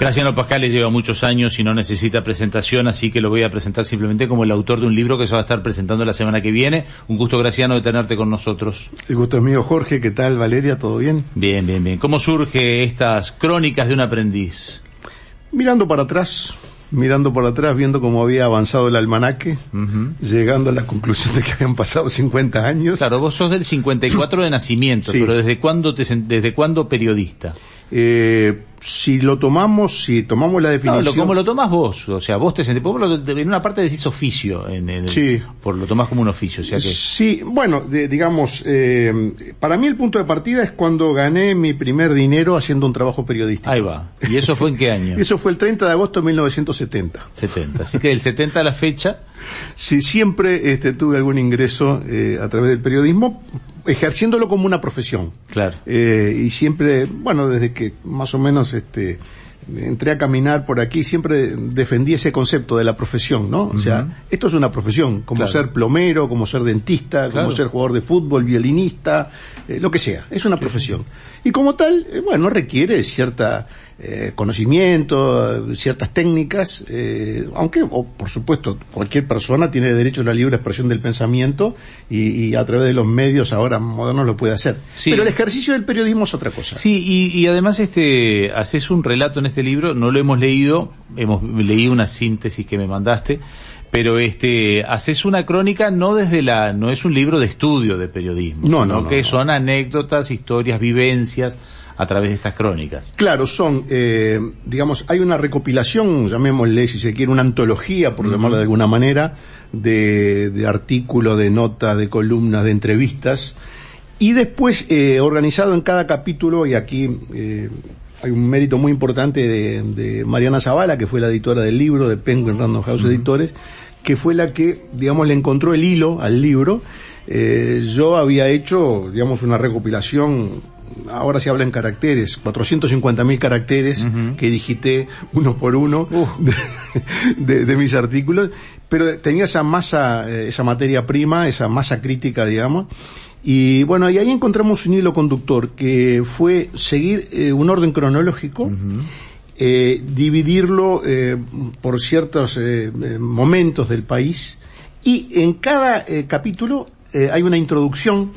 Graciano Pascal lleva muchos años y no necesita presentación, así que lo voy a presentar simplemente como el autor de un libro que se va a estar presentando la semana que viene. Un gusto, Graciano, de tenerte con nosotros. El gusto es mío, Jorge. ¿Qué tal, Valeria? ¿Todo bien? Bien, bien, bien. ¿Cómo surge estas crónicas de un aprendiz? Mirando para atrás, mirando por atrás, viendo cómo había avanzado el almanaque, llegando a la conclusión de que habían pasado 50 años. Claro, vos sos del 54 de nacimiento, pero ¿desde cuándo, te, desde cuándo periodista? Eh, si lo tomamos, si tomamos la definición. No, ¿cómo lo tomás vos? O sea, vos te sentís, en una parte decís oficio, en, sí. por lo tomás como un oficio, o sea que. Sí, bueno, digamos, eh, para mí el punto de partida es cuando gané mi primer dinero haciendo un trabajo periodístico. Ahí va. ¿Y eso fue en qué año? eso fue el 30 de agosto de 1970. 70. Así que del 70 a la fecha. Sí, siempre este, tuve algún ingreso eh, a través del periodismo, ejerciéndolo como una profesión. Claro. Eh, y siempre, bueno, desde que más o menos este entré a caminar por aquí, siempre defendí ese concepto de la profesión, ¿no? O sea, esto es una profesión, como ser plomero, como ser dentista, como ser jugador de fútbol, violinista, eh, lo que sea, es una profesión. Y como tal, eh, bueno, requiere cierta eh, conocimiento, ciertas técnicas, eh, aunque, por supuesto, cualquier persona tiene derecho a la libre expresión del pensamiento y, a través de los medios ahora modernos lo puede hacer. Pero el ejercicio del periodismo es otra cosa. Sí, y, además este, haces un relato en este libro, no lo hemos leído, hemos leído una síntesis que me mandaste, pero este haces una crónica no desde la no es un libro de estudio de periodismo no no, que son anécdotas historias vivencias a través de estas crónicas. Claro, son, eh, digamos, hay una recopilación, llamémosle si se quiere, una antología, por llamarlo de alguna manera, de, de artículos, de notas, de columnas, de entrevistas, y después eh, organizado en cada capítulo, y aquí eh, hay un mérito muy importante de, de, Mariana Zavala, que fue la editora del libro, de Penguin Random House Editores, que fue la que, digamos, le encontró el hilo al libro. Eh, yo había hecho, digamos, una recopilación ahora se habla en caracteres, 450.000 caracteres que digité uno por uno de, mis artículos, pero tenía esa masa, eh, esa materia prima, esa masa crítica, digamos, y bueno, y ahí encontramos un hilo conductor que fue seguir eh, un orden cronológico, eh, dividirlo por ciertos momentos del país, y en cada capítulo hay una introducción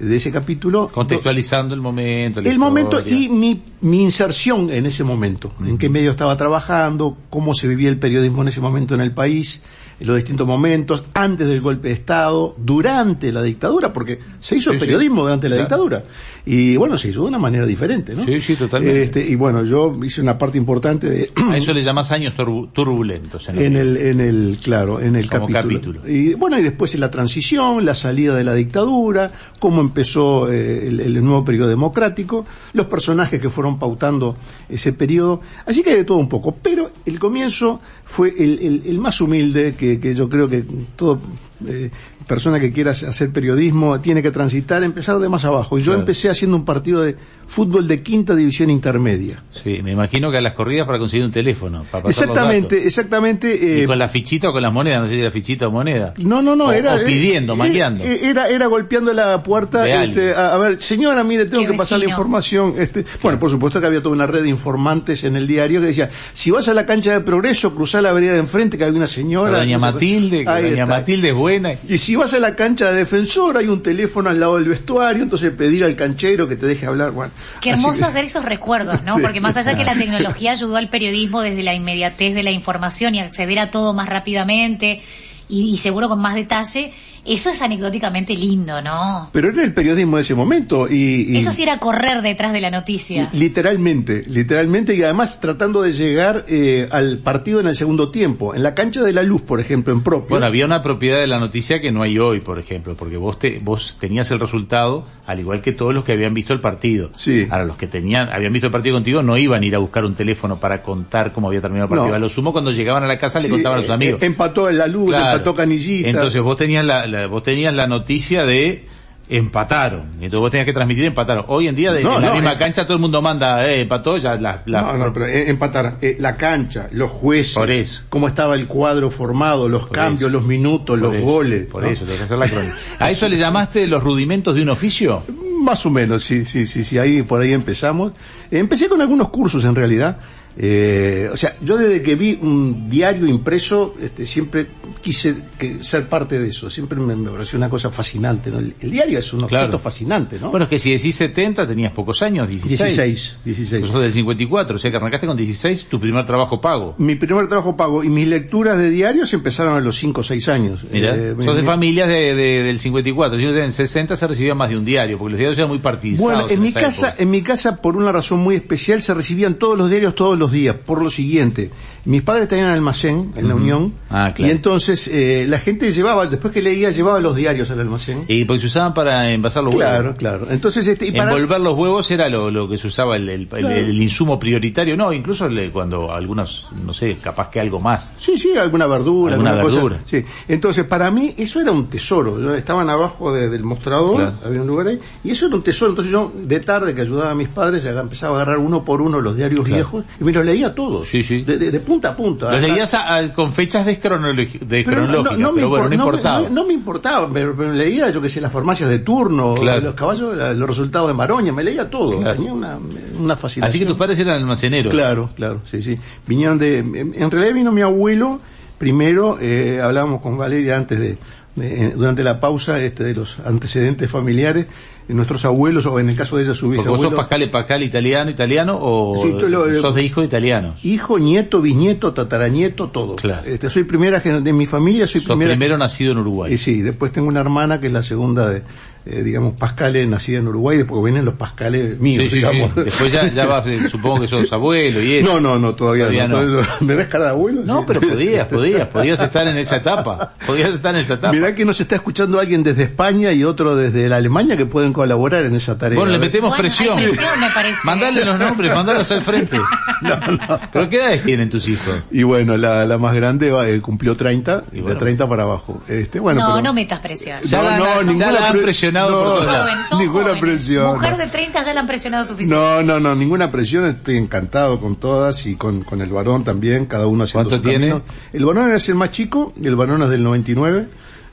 de ese capítulo. Contextualizando el momento. El momento y mi, mi inserción en ese momento. En qué medio estaba trabajando, cómo se vivía el periodismo en ese momento en el país, los distintos momentos, antes del golpe de Estado, durante la dictadura, porque se hizo periodismo durante la dictadura. Y bueno, se hizo de una manera diferente, ¿no? Sí, sí, totalmente. Este, y bueno, yo hice una parte importante de... A eso le llamas años turbulentos. En, el, en el, claro, en el capítulo. Y bueno, y después en la transición, la salida de la dictadura, cómo empezó eh, el, nuevo periodo democrático, los personajes que fueron pautando ese periodo. Así que hay de todo un poco. Pero el comienzo fue el, el más humilde que que, yo creo que todo eh, persona que quiera hacer periodismo tiene que transitar, empezar de más abajo. Y yo empecé haciendo un partido de fútbol de quinta división intermedia. Sí, me imagino que a las corridas para conseguir un teléfono. Para exactamente, exactamente. Eh, con la fichita o con las monedas? No sé si era fichita o moneda. No, no, no, era. O pidiendo, eh, Era, era golpeando la puerta, este, a, ver, señora, mire, tengo que pasar la información. Este, bueno, por supuesto que había toda una red de informantes en el diario que decía, si vas a la cancha de progreso, cruzá la vereda de enfrente, que había una señora. doña Matilde, que doña Matilde es buena. Y si vas a la cancha de defensor, hay un teléfono al lado del vestuario, entonces pedir al canchero que te deje hablar. Bueno, Qué hermoso hacer esos recuerdos, ¿no? Porque más allá que la tecnología ayudó al periodismo desde la inmediatez de la información y acceder a todo más rápidamente y seguro con más detalle, eso es anecdóticamente lindo, ¿no? Pero era el periodismo de ese momento y... Eso sí era correr detrás de la noticia. Literalmente, literalmente y además tratando de llegar eh, al partido en el segundo tiempo. En la cancha de la luz, por ejemplo, en propio. Bueno, había una propiedad de la noticia que no hay hoy, por ejemplo, porque vos, te, vos tenías el resultado al igual que todos los que habían visto el partido. Sí. Ahora, los que tenían, habían visto el partido contigo no iban a ir a buscar un teléfono para contar cómo había terminado el partido. A lo sumo, cuando llegaban a la casa le contaban a sus amigos. Eh, empató en la luz, empató Canillita. Entonces vos tenías la, vos tenías la noticia de empataron. Entonces vos tenías que transmitir empataron. Hoy en día, de, en la misma eh, cancha, todo el mundo manda, eh, empató, ya la... no, no, pero eh, empatar. Eh, la cancha, los jueces, por eso. cómo estaba el cuadro formado, los cambios, los minutos, los goles. Por eso, tenés que hacer la crónica. ¿A eso le llamaste los rudimentos de un oficio? Más o menos, sí, sí, sí, sí, ahí, por ahí empezamos. Empecé con algunos cursos en realidad Eh, o sea, yo desde que vi un diario impreso, este, siempre quise que, ser parte de eso. Siempre me, me pareció una cosa fascinante. ¿no? El, el diario es un objeto Claro. fascinante, ¿no? Bueno, es que si decís 70 tenías pocos años, 16. 16, 16. Vos sos del 54, o sea que arrancaste con 16 tu primer trabajo pago. Mi primer trabajo pago y mis lecturas de diarios empezaron a los 5 o 6 años. Mira, Eh, sos de mi- familias de, de- del 54. Yo en 60 se recibía más de un diario, porque los diarios eran muy partidizados. Bueno, en mi casa, época. en mi casa, por una razón muy especial, se recibían todos los diarios todos los días, por lo siguiente. Mis padres tenían almacén en la Unión, Ah, claro. y entonces eh, la gente llevaba, después que leía, llevaba los diarios al almacén. Y porque se usaban para envasar los claro, huevos. claro. Entonces, este, y para, Envolver los huevos era lo, lo que se usaba el, el- Claro. insumo prioritario. No, incluso le- cuando algunos, no sé, capaz que algo más. Sí, sí, alguna verdura, Alguna alguna, cosa. verdura. Sí. Entonces, para mí, eso era un tesoro. ¿no? Estaban abajo de- del mostrador, Claro. había un lugar ahí, y eso era un tesoro. Entonces yo, de tarde que ayudaba a mis padres, ya empezaba a agarrar uno por uno los diarios Claro. viejos, y me los leía todos. Sí, sí. De, de- de punta a punta. Los Hasta- leías a- a- con fechas descronológicas, Pero, no- no- me pero bueno, no impor- me- importaba. no- me importaba, pero, pero leía, yo que sé, las farmacias de turno, Claro. los caballos, los resultados de Maroña, me leía todo. Claro. Tenía una, una fascinación. Así que tus padres eran almaceneros. Claro, claro, sí, sí. Vinieron de, en, realidad vino mi abuelo, primero, eh, hablábamos con Valeria antes de, de- durante la pausa, este, de los antecedentes familiares, nuestros abuelos, o en el caso de ella su Porque vos sos bisabuelo, Pascal, Pascal italiano, italiano, o Sí, tú lo- sos de hijo de italianos. hijo, nieto, bisnieto, tataranieto, todo. Claro. Este, soy primera, de mi familia soy Sos primera. primero nacido en Uruguay. Y sí, después tengo una hermana que es la segunda de, eh, digamos, Pascales, nacida en Uruguay, después vienen los Pascales míos, Sí, sí, sí. digamos. Después ya, ya vas, eh, supongo que sos abuelo y eso. No, no, no, todavía, Todavía no. no. ¿Me ves cara de abuelo? No, pero podías, podías, podías estar en esa etapa. Podías estar en esa etapa. Mirá que nos está escuchando alguien desde España y otro desde la Alemania que pueden colaborar en esa tarea. Bueno, le metemos Bueno, hay presión. presión, me parece. Mandale los nombres, mandalos al frente. Pero ¿qué edades tienen tus hijos? Y bueno, la, la más grande va, eh, cumplió 30, Y de bueno. 30 para abajo. Este, bueno, no, pero- no metas presión. Ya la- ya ninguna la han pre- presionado no, por todos lados. ninguna jóvenes. presión. Mujer no. de 30 ya la han presionado suficiente. No, no, no, ninguna presión, estoy encantado con todas y con, con el varón también, cada uno haciendo ¿Cuánto su tiene? camino. El varón es el más chico, y el varón es del 99,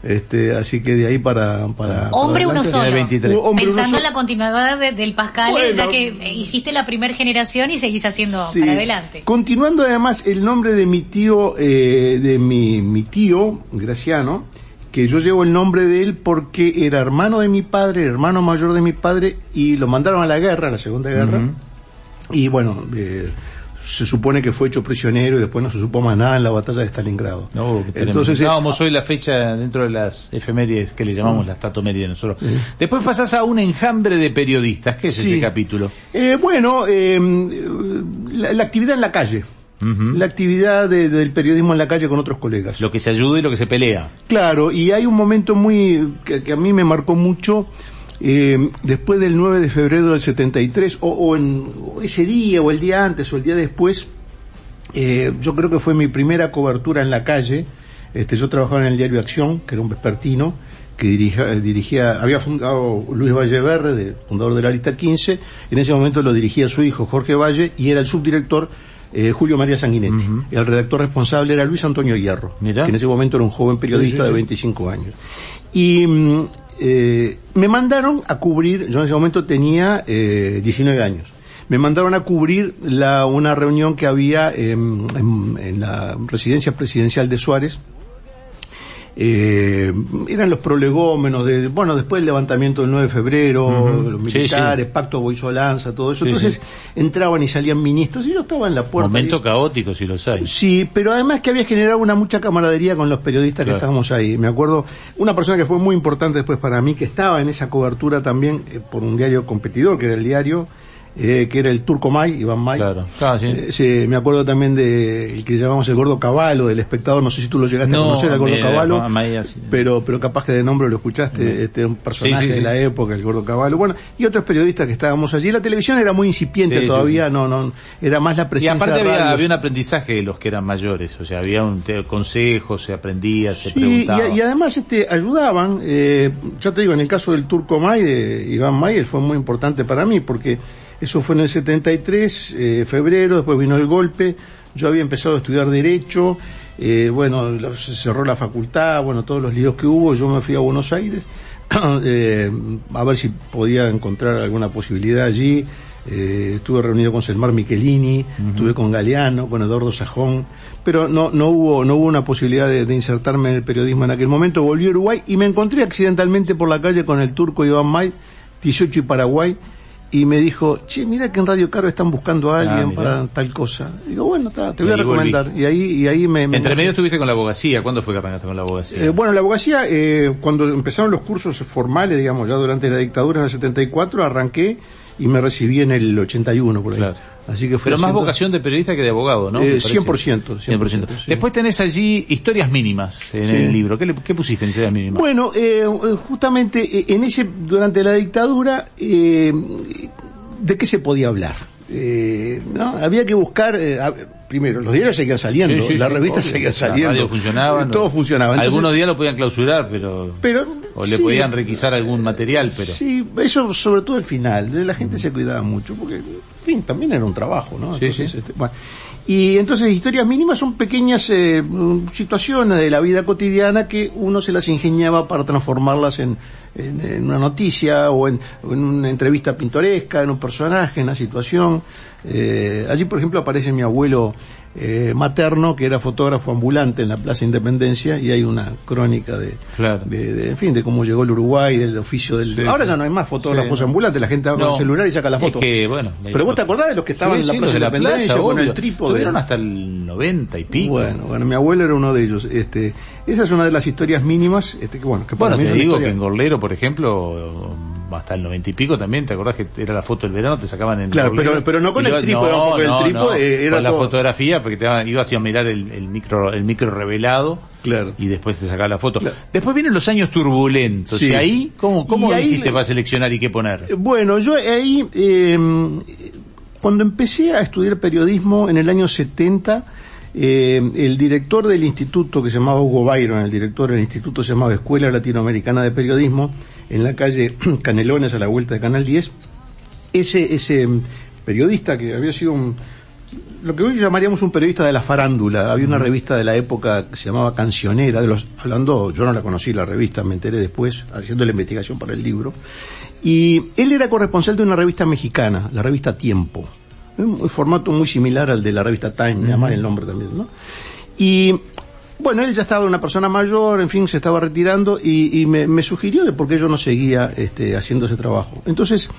este, así que de ahí para... para Hombre para uno solo. Tiene 23. Hombre uno Pensando solo. en la continuidad de- del Pascal, Bueno. ya que hiciste la primera generación y seguís haciendo Sí. para adelante. Continuando además el nombre de mi tío, eh, de mi, mi tío, Graciano, que yo llevo el nombre de él porque era hermano de mi padre, hermano mayor de mi padre, y lo mandaron a la guerra, a la Segunda Guerra, y bueno, eh, se supone que fue hecho prisionero y después no se supo más nada en la batalla de Stalingrado. No. Entonces, eh, Dábamos hoy la fecha dentro de las efemérides que le llamamos las tatomérides nosotros. Después pasás a un enjambre de periodistas. ¿Qué es Sí. ese capítulo? Eh, bueno, eh, la, la actividad en la calle. La actividad de- del periodismo en la calle con otros colegas. Lo que se ayuda y lo que se pelea. Claro, y hay un momento muy que, que a mí me marcó mucho eh, después del 9 de febrero del 73 o, o en o ese día o el día antes o el día después eh, yo creo que fue mi primera cobertura en la calle este yo trabajaba en el diario Acción que era un vespertino que dirigía, eh, dirigía había fundado Luis Valle Verde de- fundador de la lista 15 en ese momento lo dirigía su hijo Jorge Valle y era el subdirector eh, Julio María Sanguinetti. El redactor responsable era Luis Antonio Hierro, Mirá. que en ese momento era un joven periodista Sí, sí, sí. de 25 años. Y mm, eh, me mandaron a cubrir, yo en ese momento tenía eh, 19 años, me mandaron a cubrir la, una reunión que había en, en- en la residencia presidencial de Suárez, eh, eran los prolegómenos de, bueno, después del levantamiento del 9 de febrero, los Sí, militares, pacto Boisolanza, todo eso. Sí, Entonces entraban y salían ministros y yo estaba en la puerta. Momento caótico si los hay. Sí, pero además que había generado una mucha camaradería con los periodistas Claro. que estábamos ahí. Me acuerdo, una persona que fue muy importante después para mí, que estaba en esa cobertura también eh, por un diario competidor, que era el diario, eh, que era el Turco May, Iván May. Claro. Claro, sí. Eh, sí, me acuerdo también de el que llamamos el Gordo Caballo, del espectador, no sé si tú lo llegaste a No, conocer, al Gordo Caballo, May así. pero, pero capaz que de nombre lo escuchaste, este un personaje Sí, de la época, el Gordo Caballo, bueno, y otros periodistas que estábamos allí. La televisión era muy incipiente todavía, no, no, era más la Y presencia aparte de había, un aprendizaje de los que eran mayores, o sea, había un consejo, se aprendía, se preguntaba. y, y además este ayudaban, eh, ya te digo, en el caso del turco May, de Iván May, él fue muy importante para mí porque eso fue en el 73, eh, febrero, después vino el golpe, yo había empezado a estudiar Derecho, eh, bueno, se cerró la facultad, bueno, todos los líos que hubo, yo me fui a Buenos Aires, eh, a ver si podía encontrar alguna posibilidad allí, eh, estuve reunido con Selmar Michelini, estuve con Galeano, con Eduardo Sajón, pero no, no hubo, no hubo una posibilidad de, de, insertarme en el periodismo en aquel momento. Volví a Uruguay y me encontré accidentalmente por la calle con el turco Iván May, 18 y Paraguay, y me dijo, che, mira que en Radio Caro están buscando a alguien Ah, para tal cosa. Digo, bueno, ta, te voy Y a recomendar. Y ahí, y ahí me... me Entre medio estuviste con la abogacía. ¿Cuándo fue que arrancaste con la abogacía? eh, bueno, la abogacía, eh, cuando empezaron los cursos formales, digamos, ya durante la dictadura en el 74, arranqué y me recibí en el 81, por ahí. Claro. Así que fue Pero más vocación de periodista que de abogado, ¿no? Eh, Me parece. 100%, 100%, sí. Después tenés allí historias mínimas en Sí. el libro. ¿Qué, le- qué pusiste en historias mínimas? Bueno, eh, justamente eh, en ese, durante la dictadura, eh, ¿de qué se podía hablar? Eh, ¿no? Había que buscar, eh, a- primero, los diarios seguían saliendo, Sí, sí, las sí, revistas seguían La saliendo. radio funcionaba. Eh, ¿no? Todo funcionaba. Entonces- Algunos días lo podían clausurar, pero... pero, o le podían requisar algún material, pero... Sí, eso sobre todo al final. La gente se cuidaba mucho porque, en fin, también era un trabajo, ¿no? Sí, Entonces, sí. este, bueno. Y entonces historias mínimas son pequeñas eh, situaciones de la vida cotidiana que uno se las ingeniaba para transformarlas en, en- una noticia o en, o en una entrevista pintoresca, en un personaje, en una situación. Eh, allí, por ejemplo, aparece mi abuelo eh, materno, que era fotógrafo ambulante en la Plaza Independencia, y hay una crónica de, Claro. de, de- en fin, de cómo llegó el Uruguay, del oficio del... Sí, Ahora sí. ya no hay más fotógrafos Sí, ambulantes, la gente va con No, el celular y saca la es foto. que, bueno, Pero vos te acordás de los que estaban en la sí, Plaza de la Independencia plaza, con el trípode? Tuvieron hasta el 90 y pico. Bueno, bueno, mi abuelo era uno de ellos. Este, esa es una de las historias mínimas, este, que bueno, que para Bueno, mí te es digo historia- que en Gorlero, por ejemplo, hasta el 90 y pico también, ¿te acordás que era la foto del verano? Te sacaban en Claro, pero- pero no con el trípode, no, porque el trípode, no, eh, era con la fotografía, porque te ibas a mirar el, el micro el micro revelado Claro. y después te sacaba la foto. Claro. Después vienen los años turbulentos. Sí. Y ahí, ¿cómo, cómo Y ahí hiciste para seleccionar y qué Eh, poner? Bueno, yo ahí, eh, cuando empecé a estudiar periodismo en el año 70, eh, el director del instituto que se llamaba Hugo Byron, el director del instituto se llamaba Escuela Latinoamericana de Periodismo, en la calle Canelones a la vuelta de Canal 10, ese, ese mm, periodista que había sido un, lo que hoy llamaríamos un periodista de la farándula. Había una revista de la época que se llamaba Cancionera, de los, hablando, yo no la conocí la revista, me enteré después, haciendo la investigación para el libro. Y él era corresponsal de una revista mexicana, la revista Tiempo. Un formato muy similar al de la revista Time, me llama el nombre también, ¿no? Y bueno, él ya estaba una persona mayor, en fin, se estaba retirando y, y me, me sugirió de por qué yo no seguía este, haciendo ese trabajo. Entonces,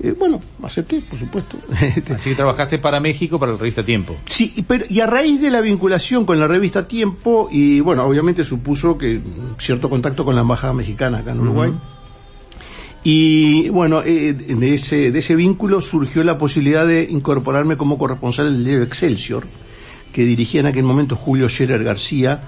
eh, bueno, acepté, por supuesto. Este, Así que trabajaste para México, para la revista Tiempo. Sí, y pero, y a raíz de la vinculación con la revista Tiempo, y bueno, obviamente supuso que cierto contacto con la embajada mexicana acá en Uruguay. Y bueno, eh, de, ese, de ese vínculo surgió la posibilidad de incorporarme como corresponsal del diario Excelsior, que dirigía en aquel momento Julio Scherer García,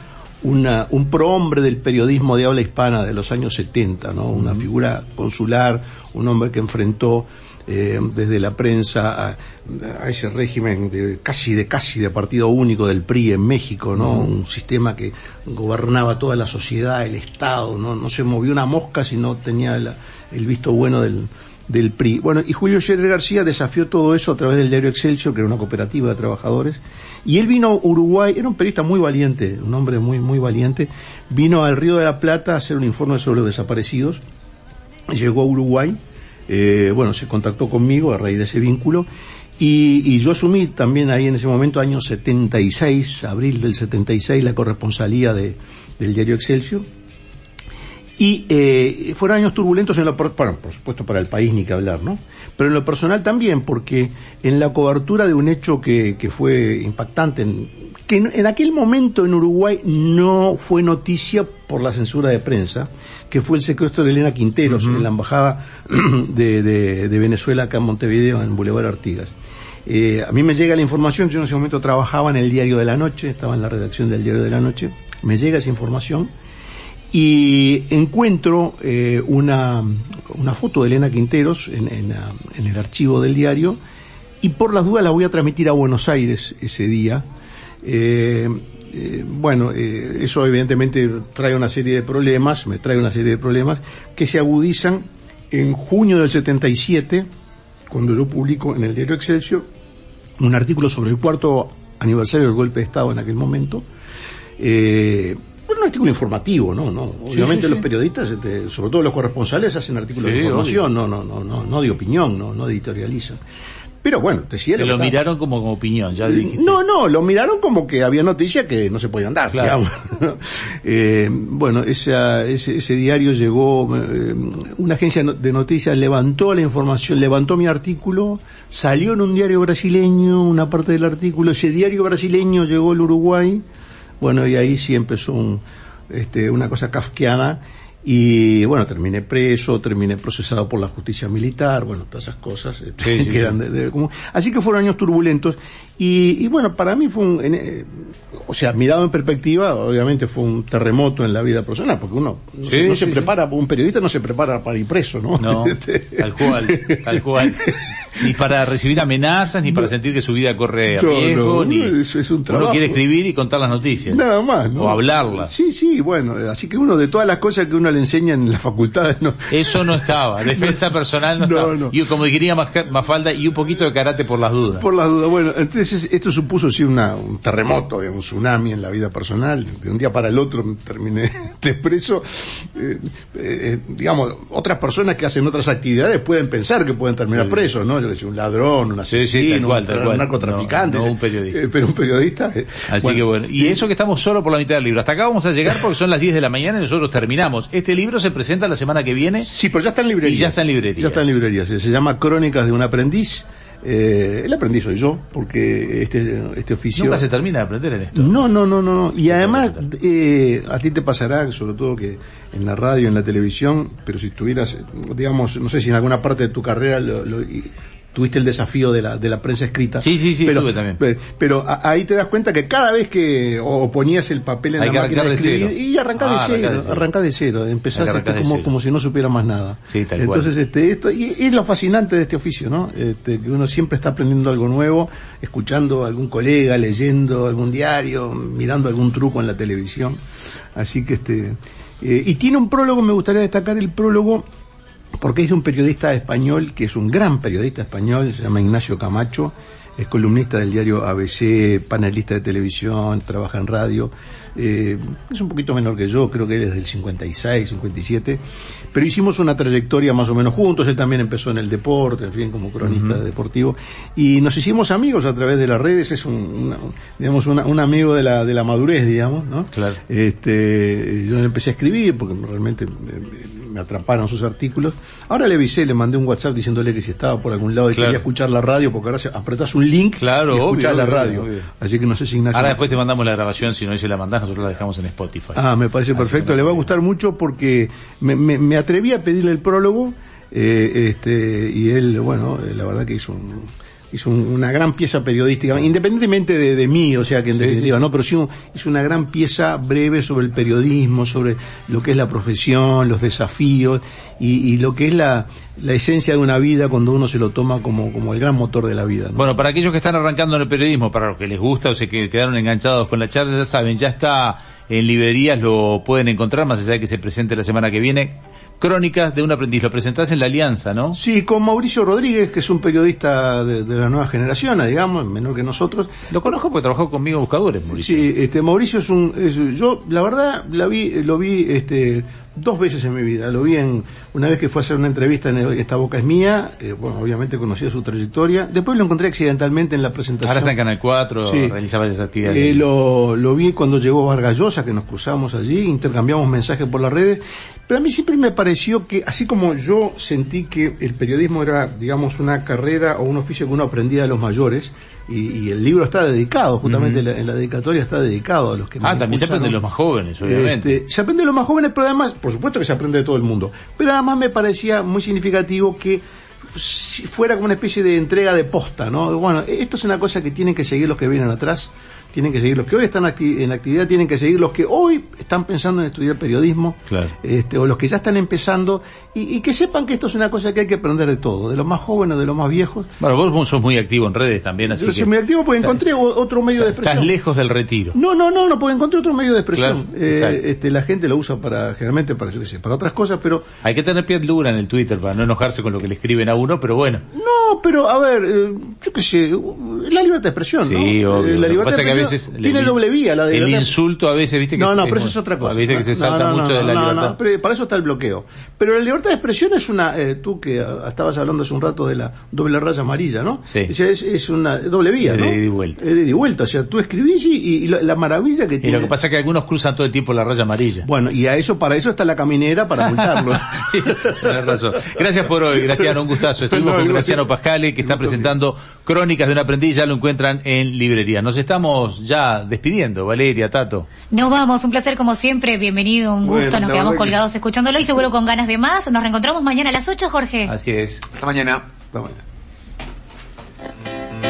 una, un prohombre del periodismo de habla hispana de los años 70, ¿no? Una figura consular, un hombre que enfrentó eh, desde la prensa a, a ese régimen de casi de casi de partido único del PRI en México, ¿no? Un sistema que gobernaba toda la sociedad, el Estado, ¿no? No se movió una mosca si no tenía la- el visto bueno del, del PRI. Bueno, y Julio Scherer García desafió todo eso a través del diario Excelsior, que era una cooperativa de trabajadores, y él vino a Uruguay, era un periodista muy valiente, un hombre muy, muy valiente, vino al Río de la Plata a hacer un informe sobre los desaparecidos, llegó a Uruguay, eh, bueno, se contactó conmigo a raíz de ese vínculo, y, y yo asumí también ahí en ese momento, año 76, abril del 76, la corresponsalía de, del diario Excelsior, y eh, fueron años turbulentos en lo bueno, por supuesto para el país ni que hablar, ¿no? Pero en lo personal también, porque en la cobertura de un hecho que, que fue impactante, en, que en, en aquel momento en Uruguay no fue noticia por la censura de prensa, que fue el secuestro de Elena Quinteros en la embajada de, de- de Venezuela acá en Montevideo, en Boulevard Artigas. Eh, a mí me llega la información, yo en ese momento trabajaba en el Diario de la Noche, estaba en la redacción del Diario de la Noche, me llega esa información y encuentro eh, una, una foto de Elena Quinteros en, ah, en el archivo del diario y por las dudas la voy a transmitir a Buenos Aires ese día. Eh, eh, bueno, eso evidentemente trae una serie de problemas, me trae una serie de problemas que se agudizan en junio del 77, cuando yo publico en el diario Excelsior un artículo sobre el cuarto aniversario del golpe de Estado en aquel momento. Bueno, un artículo informativo, ¿no? no obviamente sí, sí. los periodistas, este, sobre todo los corresponsales, hacen artículos de información, no, no, no, no, no de opinión, no, no editorializan. Pero bueno, decía Te lo miraron como, como opinión, ya dijiste. No, no, lo miraron como que había noticias que no se podían dar, Claro. digamos. Eh, bueno, esa- ese, ese diario llegó, eh, una agencia de noticias levantó la información, levantó mi artículo, salió en un diario brasileño una parte del artículo, ese diario brasileño llegó al Uruguay, bueno, y ahí sí empezó un, este, una cosa kafkiana, y bueno, terminé preso, terminé procesado por la justicia militar, bueno, todas esas cosas este, Sí, sí, que eran de- de- como- así que fueron años turbulentos y, y bueno, para mí fue un, en- eh, o sea, mirado en perspectiva, obviamente fue un terremoto en la vida personal, porque uno no, se, no prepara, un periodista no se prepara para ir preso, ¿no? No, Este, tal cual, tal cual. Ni para recibir amenazas, ni para sentir que su vida corre a riesgo, no, ni eso es un uno quiere escribir y contar las noticias. Nada más, ¿no? O hablarlas. Sí, sí, bueno, así que uno de todas las cosas que uno le enseña en las facultades, no, Eso no estaba, defensa personal no, estaba. no. Y como diría Mafalda, y un poquito de karate por las dudas. Por las dudas. Bueno, entonces esto supuso sí una, un terremoto, un tsunami en la vida personal. De un día para el otro terminé preso. Eh, eh, digamos, otras personas que hacen otras actividades pueden pensar que pueden terminar Sí. presos, ¿no? Yo le decía, un ladrón, un asesino, sí, tal cual, tal un cual. narcotraficante. Un periodista. Eh, pero un periodista. Así que bueno, y eso que estamos solo por la mitad del libro. Hasta acá vamos a llegar porque son las 10 de la mañana y nosotros terminamos. Este libro se presenta la semana que viene. Sí, pero ya está en librería. Y ya está en librería. Ya está en librería. Se, se llama Crónicas de un aprendiz. Eh, el aprendiz soy yo, porque este, este oficio... Nunca se termina de aprender en esto. No, no, no, no. Y además, eh, a ti te pasará, sobre todo que en la radio, en la televisión, pero si tuvieras, digamos, no sé si en alguna parte de tu carrera lo- lo- tuviste el desafío de la, de la prensa escrita. Sí, sí, sí, pero, tuve también. Pero, pero a- ahí te das cuenta que cada vez que o ponías el papel en Hay la máquina de escribir, y arrancás Ah, de arrancás cero, de cero. arrancás de cero, empezás Hay que este, de como, cero. como si no supiera más nada. Sí, tal cual. Entonces, este, esto, y, y es lo fascinante de este oficio, ¿no? Este, que uno siempre está aprendiendo algo nuevo, escuchando a algún colega, leyendo algún diario, mirando algún truco en la televisión. Así que este, eh, y tiene un prólogo, me gustaría destacar el prólogo, porque es de un periodista español, que es un gran periodista español, se llama Ignacio Camacho, es columnista del diario ABC, panelista de televisión, trabaja en radio, eh, es un poquito menor que yo, creo que él es del 56, 57, pero hicimos una trayectoria más o menos juntos, él también empezó en el deporte, en fin, como cronista deportivo, y nos hicimos amigos a través de las redes, es un, una- digamos, una- un amigo de la, de la madurez, digamos, ¿no? Claro. Este, yo empecé a escribir porque realmente me, me atraparon sus artículos. Ahora le avisé, le mandé un WhatsApp diciéndole que si estaba por algún lado y Claro. quería escuchar la radio, porque ahora apretás un link Claro, y escuchás obvio, la radio. obvio. Así que no sé si Ignacio... Ahora después te mandamos la grabación, si no se la mandás, nosotros la dejamos en Spotify. Ah, me parece Así perfecto. Le va a gustar mucho porque me, me, me atreví a pedirle el prólogo eh, este, y él, bueno, la verdad que hizo un, hizo un- una gran pieza periodística, independientemente de, de mí, o sea que en definitiva, sí, sí. ¿no? Pero sí un- hizo una gran pieza breve sobre el periodismo, sobre lo que es la profesión, los desafíos y, y lo que es la, la esencia de una vida cuando uno se lo toma como, como el gran motor de la vida, ¿no? Bueno, para aquellos que están arrancando en el periodismo, para los que les gusta o se que- quedaron enganchados con la charla, ya saben, ya está en librerías, lo pueden encontrar, más allá de que se presente la semana que viene. Crónicas de un aprendiz, lo presentás en la Alianza, ¿no? Sí, con Mauricio Rodríguez, que es un periodista de, de la nueva generación, digamos, menor que nosotros, Lo conozco porque trabajó conmigo en Buscadores, Mauricio. Sí, este Mauricio es un, es- yo la verdad la vi, lo vi, este, dos veces en mi vida. Lo vi en una vez que fue a hacer una entrevista en el- esta boca es mía. eh, bueno, obviamente conocía su trayectoria. Después lo encontré accidentalmente en la presentación. Ahora está en Canal 4, Sí. realiza varias actividades. Eh, lo, lo vi cuando llegó Vargas Llosa, que nos cruzamos allí, intercambiamos mensajes por las redes, pero a mí siempre me pareció que, así como yo sentí que el periodismo era, digamos, una carrera o un oficio que uno aprendía de los mayores, y, y el libro está dedicado, justamente la- en la dedicatoria está dedicado a los que Ah, también se aprende de los más jóvenes, obviamente. Este, se aprende de los más jóvenes, pero además, por supuesto que se aprende de todo el mundo. Pero además me parecía muy significativo que fuera como una especie de entrega de posta, ¿no? Bueno, esto es una cosa que tienen que seguir los que vienen atrás, tienen que seguir los que hoy están acti- en actividad, tienen que seguir los que hoy están pensando en estudiar periodismo, Claro. este, o los que ya están empezando, y, y que sepan que esto es una cosa que hay que aprender de todo, de los más jóvenes, de los más viejos. Bueno, vos sos muy activo en redes también, así Yo que... soy muy activo porque encontré otro medio de expresión. Estás lejos del retiro. No, no, no, no, porque encontré otro medio de expresión. Claro, Eh, este, la gente lo usa para, generalmente para, yo qué sé, para otras cosas, pero Hay que tener pie dura en el Twitter para no enojarse con lo que le escriben a uno, pero bueno. no, pero a ver, eh, yo qué sé, la libertad de expresión, Sí, ¿no? obvio. Eh, La libertad de expresión veces tiene doble vía, la de El insulto a veces, viste que No, no, pero eso es otra cosa. Viste que se salta mucho de la libertad. no, para eso está el bloqueo. Pero la libertad de expresión es una, eh, tú que estabas hablando hace un rato de la doble raya amarilla, ¿no? Sí. Es, es una doble vía, De ¿no? ida y vuelta. Es de ida y vuelta. O sea, tú escribís y, y la, la maravilla que Y tiene. lo que pasa es que algunos cruzan todo el tiempo la raya amarilla. Bueno, y a eso, para eso está la caminera para multarlo. Razón. Gracias por hoy, Graciano, un gustazo. Estuvimos No, con. Graciano Pascale, que está presentando Crónicas de una aprendiz, ya lo encuentran en librería. Nos estamos ya despidiendo, Valeria, Tato. Nos vamos, un placer como siempre, bienvenido, un gusto, nos quedamos colgados escuchándolo y seguro con ganas de más. Nos reencontramos mañana a las 8, Jorge. Así es. Hasta mañana. Hasta mañana.